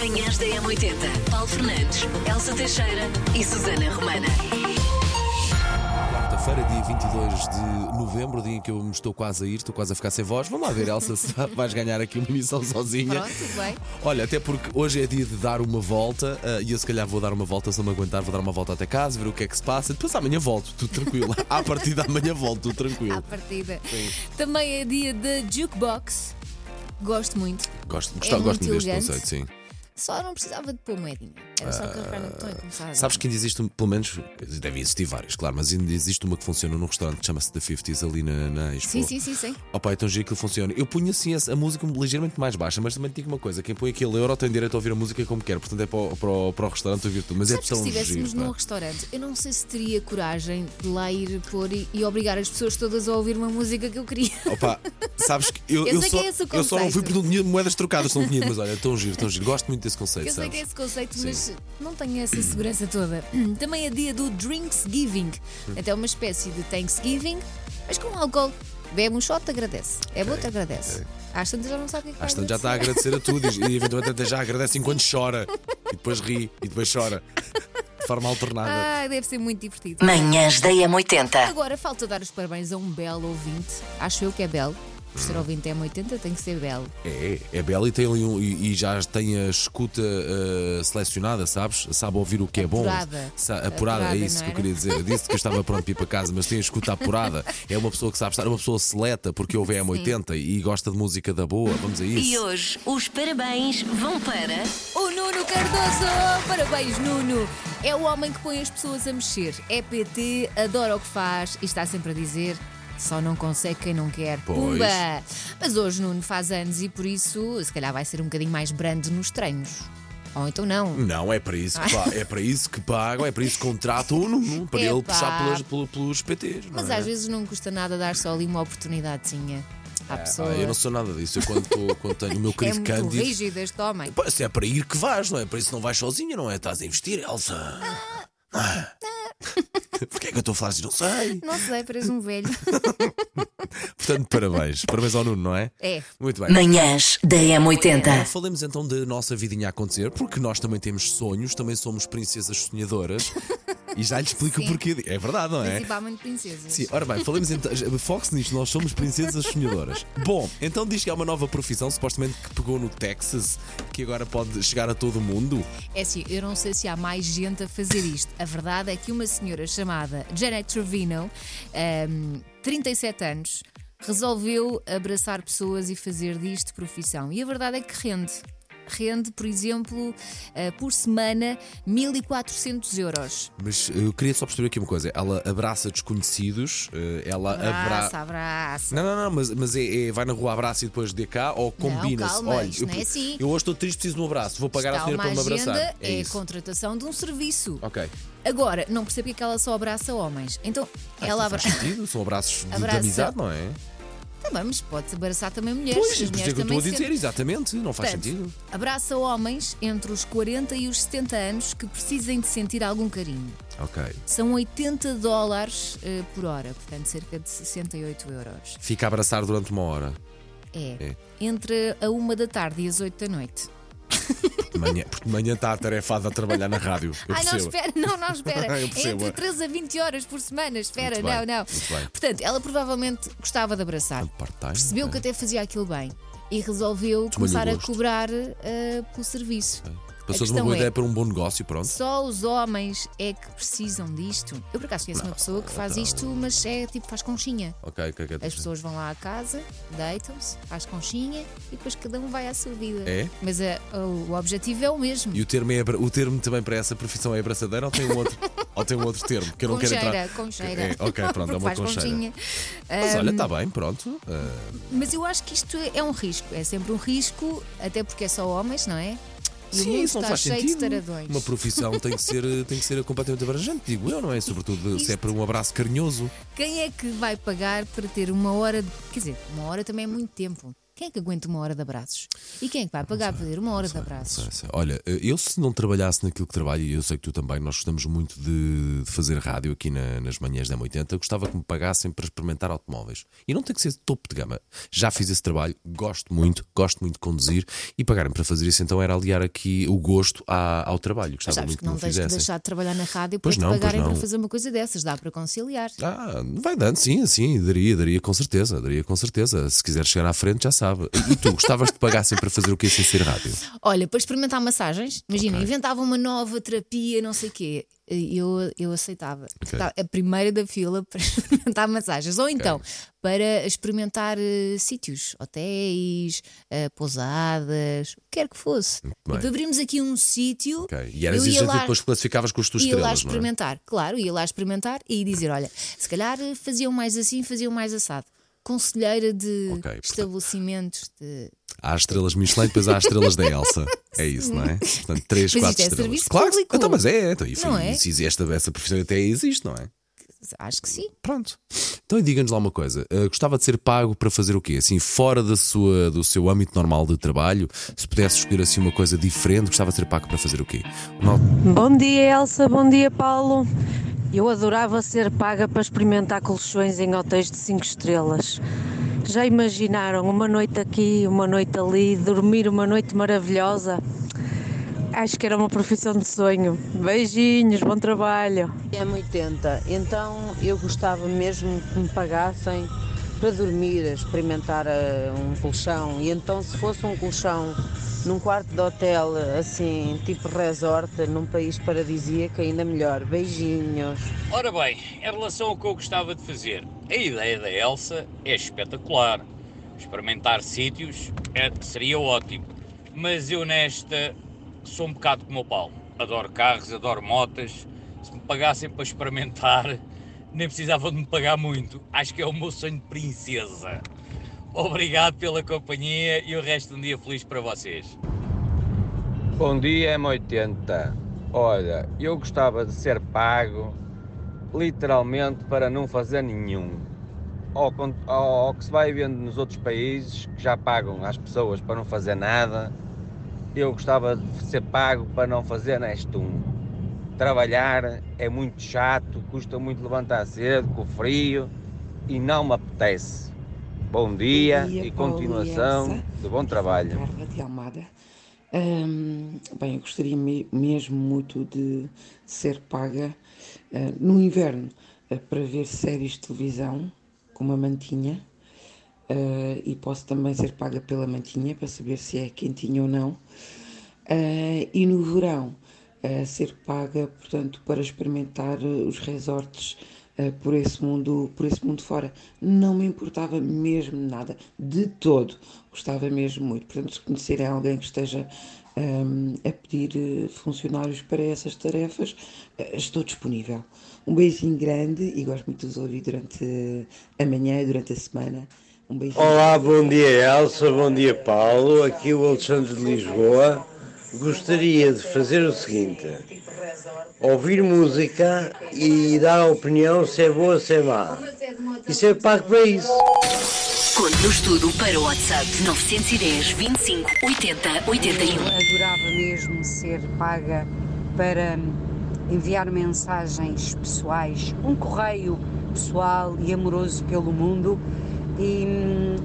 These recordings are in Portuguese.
Manhãs da M80. Paulo Fernandes, Elsa Teixeira e Susana Romana. Quarta-feira, dia 22 de novembro, dia em que eu me estou quase a ir, estou quase a ficar sem voz. Vamos lá ver, Elsa, se vais ganhar aqui uma missão sozinha. Pronto, tudo bem. Olha, até porque hoje é dia de dar uma volta ah, e eu se calhar vou dar uma volta, se não me aguentar, vou dar uma volta até casa, ver o que é que se passa. Depois amanhã volto, tudo tranquilo. À partida amanhã volto, tudo À tranquilo. partida. Também é dia da jukebox. Gosto muito. Gosto, É gosto, gosto muito deste elegante. conceito, sim. Só não precisava de pôr moedinha. Era só carregar no botão e começar a. Ah, Sabes que ainda existe, pelo menos, deve existir várias, claro, mas ainda existe uma que funciona num restaurante que chama-se The 50s ali na, na Expo. Sim, sim, sim, sim. Opa, então giro que funciona. Eu punha assim a, a música ligeiramente mais baixa, mas também digo uma coisa: quem põe aquele euro tem direito a ouvir a música como quer, portanto é para o, para o, para o restaurante ouvir tudo. Mas Sabes é que tão se estivéssemos giro. num pá. restaurante, eu não sei se teria coragem de lá ir pôr e, e obrigar as pessoas todas a ouvir uma música que eu queria. Opa, sabes que eu, Eu sei só, que é esse o eu só não fui conceito. porque não tinha moedas trocadas, não tinha, mas olha, tão giro, tão giro. Gosto muito desse conceito, Eu sei sabes? que é esse conceito, Sim. Mas não tenho essa segurança toda. Também é dia do Drinksgiving. Até uma espécie de Thanksgiving, mas com álcool. Bebe um shot, agradece. É bom, te agradece. Às tantas já não sabe o que é que tantas já está a agradecer. agradecer a tudo e, e eventualmente até já agradece enquanto chora e depois ri e depois chora de forma alternada. Ah, deve ser muito divertido. Manhãs da M80. Agora falta dar os parabéns a um belo ouvinte. Acho eu que é belo. Por ser ouvinte é 80 tem que ser belo. É, é belo e, tem ali um, e, e já tem a escuta uh, selecionada, sabes? Sabe ouvir o que é bom. Apurada. Sa- apurada, Apurada, é isso que eu queria dizer. Eu disse que eu estava pronto para ir para casa, mas tem a escuta apurada. É uma pessoa que sabe estar, é uma pessoa seleta, porque ouve a M80 e gosta de música da boa. Vamos a E isso. hoje os parabéns vão para. O Nuno Cardoso! Parabéns, Nuno! É o homem que põe as pessoas a mexer. É PT, adora o que faz e está sempre a dizer. Só não consegue quem não quer. Pois. Pumba! Mas hoje Nuno faz anos e por isso, se calhar, vai ser um bocadinho mais brando nos treinos. Ou então não. Não, é para isso que pa- é para isso que pagam, é para isso que contratam o Nuno, para ele Epá. puxar pelas, pelo- pelos PTs. Mas é? às vezes não custa nada dar só ali uma oportunidadezinha à pessoa. Ah, eu não sou nada disso. Eu quando, tô- quando tenho o meu é querido muito Cândido. rígido este homem. Se é para ir que vais, não é? Para isso não vais sozinha, não é? Estás a investir, Elsa. Ah. Porquê é que eu estou a falar assim? Não sei. Não sei, parece um velho. Portanto, parabéns. Parabéns ao Nuno, não é? É. Muito bem. Manhãs da M80. Falemos então da nossa vidinha a acontecer, porque nós também temos sonhos, também somos princesas sonhadoras. e já lhe explico o porquê. É verdade, não é? Principalmente princesas. Sim, ora bem, falemos então. Fox nisto, nós somos princesas sonhadoras. Bom, então diz que há uma nova profissão, supostamente que pegou no Texas, que agora pode chegar a todo o mundo. É assim, eu não sei se há mais gente a fazer isto. A verdade é que uma senhora chamada Janet Trevino, ahm, 37 anos, resolveu abraçar pessoas e fazer disto profissão. E a verdade é que rende. Rende, por exemplo, ah, por semana 1400 euros. Mas eh, eu queria só perceber aqui uma coisa: ela abraça desconhecidos, eh, ela Abraça, abraça. abraça. Não, não, não, mas, mas é, é- vai na rua abraça e depois dê cá ou combina-se? Olha, isto eu, não é assim. eu hoje estou triste, preciso de um abraço, vou pagar Está a senhora para me abraçar. é, a isso. contratação de um serviço. Ok. Agora, não percebo é que ela só abraça homens. Então, ela Não abraça. são abraços de, de Abraça- amizade, não é? Também, mas pode abraçar também mulheres. Pois, isso é mulheres que eu estou a dizer, sentem. exatamente, não faz Portanto, sentido. Abraça homens entre os 40 e os 70 anos que precisem de sentir algum carinho. Ok. São 80 dólares eh, por hora, portanto, cerca de 68 euros. Fica a abraçar durante uma hora. É. É. Entre a 1 da tarde e as 8 da noite. De manhã, porque de manhã está atarefado a trabalhar na rádio. Eu Ai, não, percebo. espera, não, não, espera. Eu é percebo. entre 13 a 20 horas por semana, espera, Muito bem, não, não. muito bem. Portanto, ela provavelmente gostava de abraçar. Part-time, Percebeu ok. que até fazia aquilo bem e resolveu começar a gosto. cobrar eh, pelo serviço. Passou de uma boa é- ideia para um bom negócio, pronto. Só os homens é que precisam disto. Eu por acaso conheço uma pessoa que faz isto, mas é tipo faz conchinha. Ok, ok, ok. As pessoas vão lá à casa, deitam-se, faz conchinha e depois cada um vai à sua vida. É? Mas eh, o, o objetivo é o mesmo. E o termo, é, o termo também para essa profissão é abraçadeira ou tem um outro, ou tem um outro termo? Que eu não quero Concheira, entrar. concheira. É, ok, pronto, é uma concheira. conchinha. Mas olha, está bem, pronto. Ah, Mas eu acho que isto é- é um risco. É sempre um risco, até porque é só homens, não é? Sim, isso não está faz cheio sentido. Uma profissão tem que, ser, tem que ser completamente abrangente, digo eu, não é? Sobretudo se é para um abraço carinhoso. Quem é que vai pagar para ter uma hora de. Quer dizer, uma hora também é muito tempo. Quem é que aguenta uma hora de abraços? E quem é que vai pagar para fazer uma hora de abraços? Sei, sei. Olha, eu se não trabalhasse naquilo que trabalho, e eu sei que tu também, nós gostamos muito de, de fazer rádio aqui na- nas manhãs da M80, gostava que me pagassem para experimentar automóveis. E não tem que ser de topo de gama. Já fiz esse trabalho, gosto muito, gosto muito de conduzir e pagarem para fazer isso, então era aliar aqui o gosto à- ao trabalho. Mas Gostava sabes muito que não tens que fizessem. deixar de trabalhar na rádio Pois para não, te pagarem para fazer uma coisa dessas, dá para conciliar. Ah, vai dando, sim, sim, daria, daria com certeza, daria com certeza. Se quiser chegar à frente, já sabe. E tu, gostavas de pagassem para fazer o que sem ser rádio? Olha, para experimentar massagens, imagina, Ok. inventava uma nova terapia, não sei o quê. Eu, eu aceitava. Ok. Tá, A primeira da fila para experimentar massagens. Ou então, para experimentar eh, sítios, hotéis, eh, pousadas, o que quer que fosse. Tipo, abrimos aqui um sítio. Ok. E eras exigente lá- depois classificavas com ia lá estrelas, não é? experimentar, claro, ia lá experimentar e dizer: olha, se calhar eh, faziam mais assim, faziam mais assado. Conselheira de Ok, portanto- estabelecimentos de. Há as estrelas Michelin, depois há as estrelas da Elsa. É isso, não é? Portanto, três, Mas quatro isto é estrelas. serviço claro, que- público. Então, mas é, então, enfim, Não é? se existe esta, essa profissão até existe, não é? Acho que sim. Pronto. Então diga-nos lá uma coisa. eh, gostava de ser pago para fazer o quê? Assim, fora da sua, do seu âmbito normal de trabalho, se pudesse escolher assim uma coisa diferente, gostava de ser pago para fazer o quê? Não- Bom dia, Elsa. Bom dia, Paulo. Eu adorava ser paga para experimentar colchões em hotéis de 5 estrelas. Já imaginaram uma noite aqui, uma noite ali, dormir uma noite maravilhosa? Acho que era uma profissão de sonho. Beijinhos, bom trabalho. É 80, então eu gostava mesmo que me pagassem para dormir, experimentar eh, um colchão. E então, se fosse um colchão num quarto de hotel, assim, tipo resort, num país paradisíaco, ainda melhor. Beijinhos. Ora bem, em relação ao que eu gostava de fazer, a ideia da Elsa é espetacular. Experimentar sítios é- seria ótimo. Mas eu nesta sou um bocado como o Paulo. Adoro carros, adoro motas. Se me pagassem para experimentar, nem precisavam de me pagar muito. Acho que é o meu sonho de princesa. Obrigado pela companhia e o resto de um dia feliz para vocês. Bom dia, M80. Olha, eu gostava de ser pago literalmente para não fazer nenhum. Ao, que se vai vendo nos outros países que já pagam às pessoas para não fazer nada, eu gostava de ser pago para não fazer neste um. Trabalhar é muito chato, custa muito levantar cedo, com frio e não me apetece. Bom dia, Bom dia, e continuação de bom trabalho. Carla de Almada. Hum, bem, eu gostaria me- mesmo muito de ser paga ah, no inverno ah, para ver séries de televisão com uma mantinha ah, e posso também ser paga pela mantinha para saber se é quentinha ou não. E no verão ah, ser paga, portanto, para experimentar ah, os resorts ah, por esse mundo, por esse mundo fora. Não me importava mesmo nada, de todo. Gostava mesmo muito. Portanto, se conhecerem alguém que esteja ahm, a pedir eh, funcionários para essas tarefas, eh, estou disponível. Um beijinho grande e gosto muito de os ouvir durante a manhã e durante a semana. Um beijinho. Olá, bom dia Elsa, bom dia Paulo, aqui o Alexandre de Lisboa. Gostaria de fazer o seguinte: ouvir música e dar a opinião se é boa ou se é má. Isso é pago para isso. Conte-nos tudo para o WhatsApp 910 25 80 81. adorava mesmo ser paga para enviar mensagens pessoais, um correio pessoal e amoroso pelo mundo, e,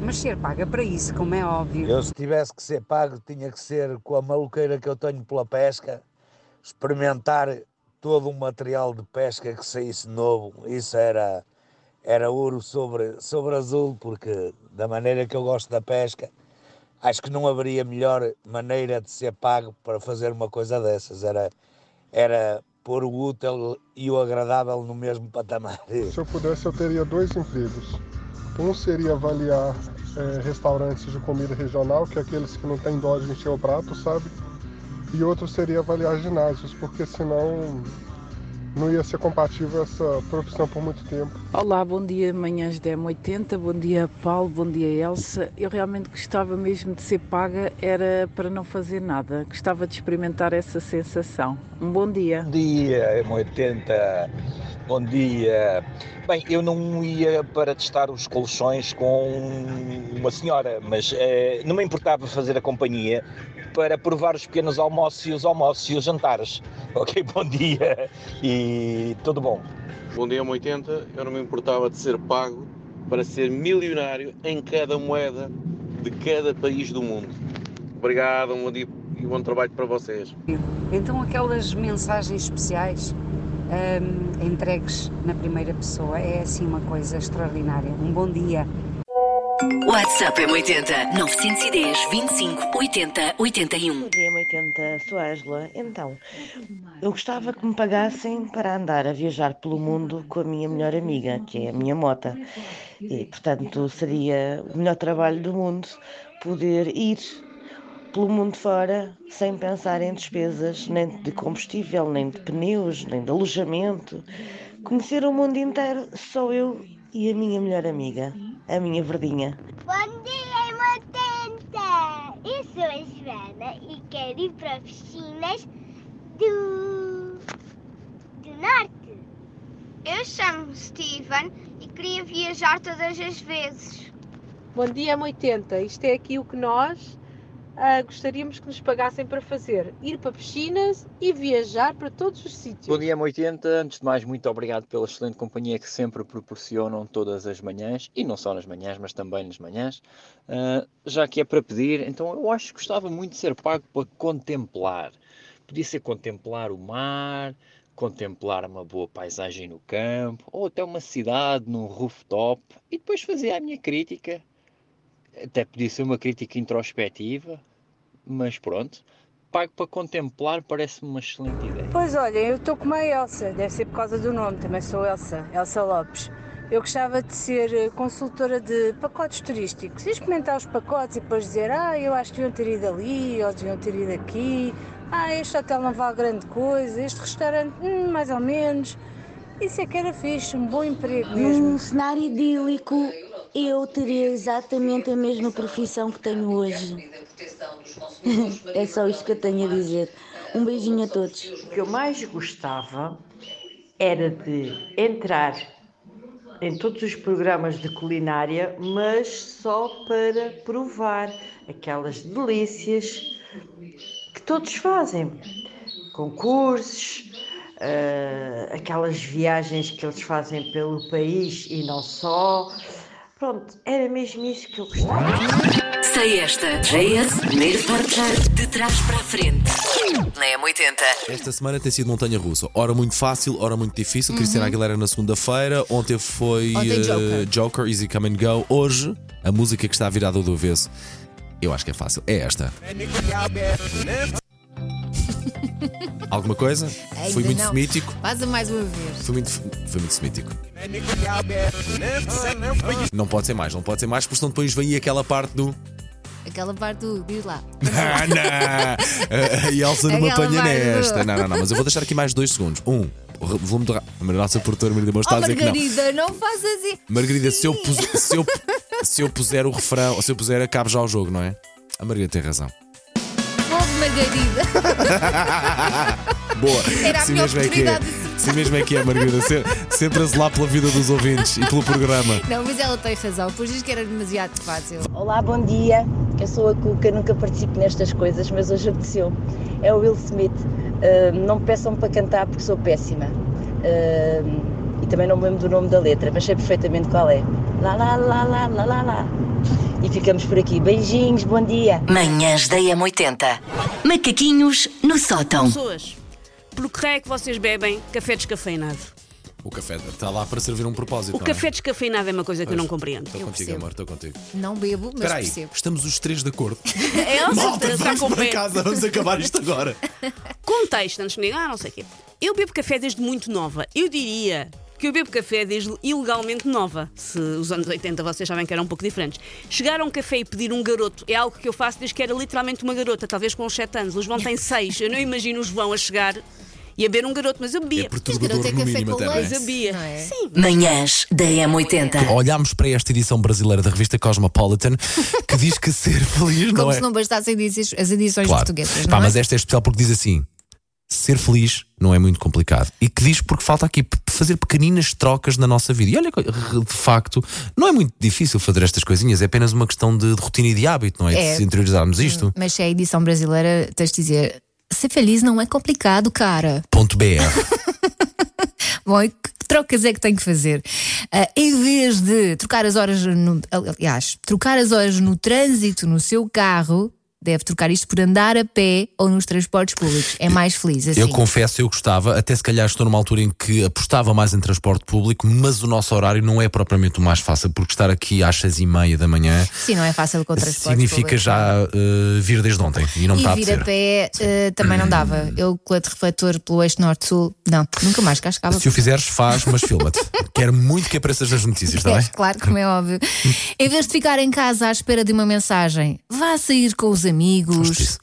mas ser paga para isso, como é óbvio. Eu, se tivesse que ser pago, tinha que ser com a maluqueira que eu tenho pela pesca, experimentar todo um material de pesca que saísse novo. Isso era, era ouro sobre, sobre azul, porque da maneira que eu gosto da pesca, acho que não haveria melhor maneira de ser pago para fazer uma coisa dessas. Era, era pôr o útil e o agradável no mesmo patamar. Se eu pudesse, eu teria dois empregos. Um seria avaliar eh, restaurantes de comida regional, que é aqueles que não têm dó de encher o prato, sabe? E outro seria avaliar ginásios, porque senão não ia ser compatível essa profissão por muito tempo. Olá, bom dia, manhãs da M80, bom dia Paulo, bom dia Elsa. Eu realmente gostava mesmo de ser paga, era para não fazer nada. Gostava de experimentar essa sensação. Um bom dia. Bom dia, M80. Bom dia. Bem, eu não ia para testar os colchões com uma senhora, mas eh, não me importava fazer a companhia para provar os pequenos almoços e os almoços e os jantares. Ok, bom dia e tudo bom. Bom dia, 80. Eu não me importava de ser pago para ser milionário em cada moeda de cada país do mundo. Obrigado, um bom dia e um bom trabalho para vocês. Então aquelas mensagens especiais hum, entregues na primeira pessoa é assim uma coisa extraordinária. Um bom dia. WhatsApp M80 910 25 80 81. Bom dia, 80. Sou a Ângela. Então, eu gostava que me pagassem para andar a viajar pelo mundo com a minha melhor amiga, que é a minha mota. E, portanto, seria o melhor trabalho do mundo poder ir pelo mundo fora sem pensar em despesas, nem de combustível, nem de pneus, nem de alojamento. Conhecer o mundo inteiro, só eu e a minha melhor amiga, a minha verdinha. Bom dia, Matenta! Eu sou a Joana e quero ir para piscinas do... do Norte. Eu chamo-me Steven e queria viajar todas as vezes. Bom dia, M80. Isto é aqui o que nós ah, gostaríamos que nos pagassem para fazer: ir para piscinas e viajar para todos os sítios. Bom dia, M80. Antes de mais, muito obrigado pela excelente companhia que sempre proporcionam todas as manhãs, e não só nas manhãs, mas também nas manhãs. Ah, já que é para pedir, então eu acho que gostava muito de ser pago para contemplar. Podia ser contemplar o mar, contemplar uma boa paisagem no campo, ou até uma cidade num rooftop, e depois fazer a minha crítica. Até podia ser uma crítica introspectiva, mas pronto. Pago para contemplar parece-me uma excelente ideia. Pois olha, eu estou como a Elsa, deve ser por causa do nome, também sou Elsa, Elsa Lopes. Eu gostava de ser eh, consultora de pacotes turísticos e experimentar os pacotes e depois dizer, ah, eu acho que deviam ter ido ali, ou deviam ter ido aqui, ah, este hotel não vale grande coisa, este restaurante, hum, mais ou menos. Isso é que era fixe, um bom emprego mesmo. Num cenário idílico, eu teria exatamente a mesma profissão que tenho hoje. é só isto que eu tenho a dizer. Um beijinho a todos. O que eu mais gostava era de entrar em todos os programas de culinária, mas só para provar aquelas delícias que todos fazem. Concursos, uh, aquelas viagens que eles fazem pelo país e não só. Pronto, era mesmo isso que eu gostava. Sei esta. JS, primeiro portar de trás para a frente. Na M80. Esta semana tem sido montanha russa. Ora muito fácil, ora muito difícil. Uhum. Cristina Aguilera na segunda-feira. Ontem foi Ontem Joker. Joker, Easy Come and Go. Hoje, a música que está virada do avesso. Eu acho que é fácil. É esta. Alguma coisa? Ainda Foi muito não. semítico. Vaza mais uma vez. Foi muito, foi muito semítico. Não pode ser mais, não pode ser mais, porque senão depois vem aí aquela parte do. Aquela parte do. Diz lá. Ah, não! A Elsa não me apanha parte do- nesta. Não, não, não, mas eu vou deixar aqui mais dois segundos. Um, o volume do. A nossa produtora Margarida Moura está Oh, a dizer que não. Não faz assim. Margarida, se eu, pus- se, eu, se eu puser o refrão, ou se eu puser, acaba já o jogo, não é? A Margarida tem razão. Margarida. Boa. Era a Sim minha mesmo é que é. oportunidade de Sim mesmo é que é, Margarida. Se- Sempre a zelar pela vida dos ouvintes e pelo programa. Não, mas ela tem razão. Pois diz que era demasiado fácil. Olá, bom dia. Eu sou a Cuca, nunca participo nestas coisas, mas hoje apeteceu. É o Will Smith. Uh, não me peçam para cantar porque sou péssima. Uh, e também não me lembro do nome da letra, mas sei perfeitamente qual é. Lá, lá, lá, lá, lá, lá, lá. E ficamos por aqui. Beijinhos, bom dia. Manhãs da M80. Macaquinhos no sótão. Pessoas, por que é que vocês bebem café descafeinado? O café está lá para servir um propósito. O não é? café descafeinado é uma coisa que eu não compreendo. Estou contigo, amor, estou contigo. Não bebo, mas Espera aí, percebo. estamos os três de acordo. Elsa Malta, está vamos com para pé. casa, vamos acabar isto agora. Contexto, antes de me dizer, ah, não sei o quê. Eu bebo café desde muito nova. Eu diria que eu bebo café desde ilegalmente nova. Se os anos 80 vocês sabem que eram um pouco diferentes. Chegar a um café e pedir um garoto é algo que eu faço desde que era literalmente uma garota, talvez com uns 7 anos. O João tem 6. Eu não imagino o João a chegar Ia beber um garoto, mas eu bebia. É perturbador garoto é no café mínimo até, não é? leite. Mas eu bebia. Não é? Sim. Manhãs da M80. Olhámos para esta edição brasileira da revista Cosmopolitan que diz que ser feliz não Como é. se não bastassem as edições Claro. portuguesas. Pá, não é? mas esta é especial porque diz assim: ser feliz não é muito complicado. E que diz porque falta aqui fazer pequeninas trocas na nossa vida. E olha, de facto, não é muito difícil fazer estas coisinhas, é apenas uma questão de, de rotina e de hábito, não é? É. De se interiorizarmos isto. Mas se é a edição brasileira, tens de dizer. Ser feliz não é complicado, cara. Ponto BR. Bom, e que trocas é que tenho que fazer? Ah, em vez de trocar as horas no, aliás, trocar as horas no trânsito no seu carro, deve trocar isto por andar a pé ou nos transportes públicos. É mais feliz assim. Eu confesso, eu gostava, até se calhar estou numa altura em que apostava mais em transporte público, mas o nosso horário não é propriamente o mais fácil, porque estar aqui às seis e meia da manhã Sim, não é fácil com o transporte significa público. já eh, vir desde ontem e não está a E vir a pé eh, também não dava. Eu, colete refletor pelo eixo norte-sul, não, nunca mais cascava. Se o fizeres, faz, mas filma-te. Quero muito que apareças nas notícias, está bem? claro, como é óbvio. em vez de ficar em casa à espera de uma mensagem, vá sair com os amigos.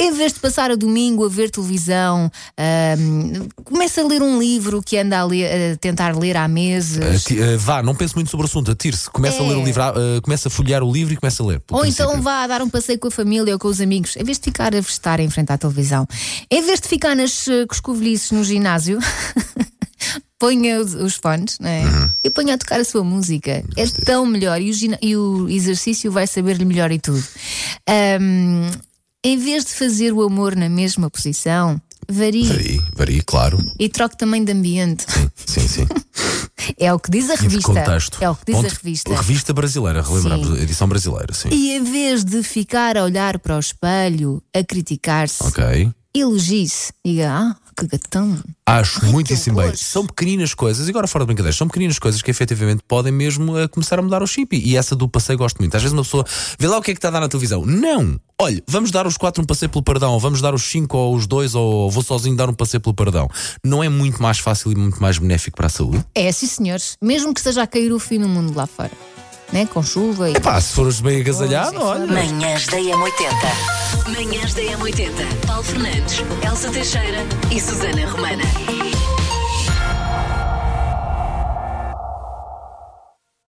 Em vez de passar o domingo a ver televisão, ahm, comece a ler um livro que anda a, ler- a tentar ler há meses. Ati- eh, vá, não pense muito sobre o assunto, atire-se, começa a É. ler o livro, ah, eh, começa a folhear o livro e começa a ler. Ou princípio. então vá dar um passeio com a família ou com os amigos, em vez de ficar a vestar em frente à televisão. Em vez de ficar nas uh, coscovilhices no ginásio, ponha os, os fones não é? Uhum. e ponha a tocar a sua música. É tão melhor e o, e o exercício vai saber-lhe melhor e tudo. Ahm, em vez de fazer o amor na mesma posição, varie. Varie, varie, claro. E troque também de ambiente. Sim, sim. É o que diz a revista. É o que diz Ponto- a revista. Revista brasileira, relembramos, edição brasileira, sim. E em vez de ficar a olhar para o espelho, a criticar-se, Ok. elogie-se. Diga, ah, que gatão. Acho muitíssimo bem. São pequeninas coisas, e agora fora de brincadeira, são pequeninas coisas que efetivamente podem mesmo eh, começar a mudar o chip. E essa do passeio gosto muito. Às vezes uma pessoa vê lá o que é que está a dar na televisão. Não! Olha, vamos dar os quatro um passeio pelo perdão, ou vamos dar os cinco ou os dois, ou vou sozinho dar um passeio pelo perdão. Não é muito mais fácil e muito mais benéfico para a saúde? É, sim, senhores. Mesmo que esteja a cair o fim no mundo lá fora. Né? Com chuva e. Pá, se fores bem agasalhado, olha. Manhãs da M80. Manhãs da M80. Paulo Fernandes, Elsa Teixeira e Susana Romana.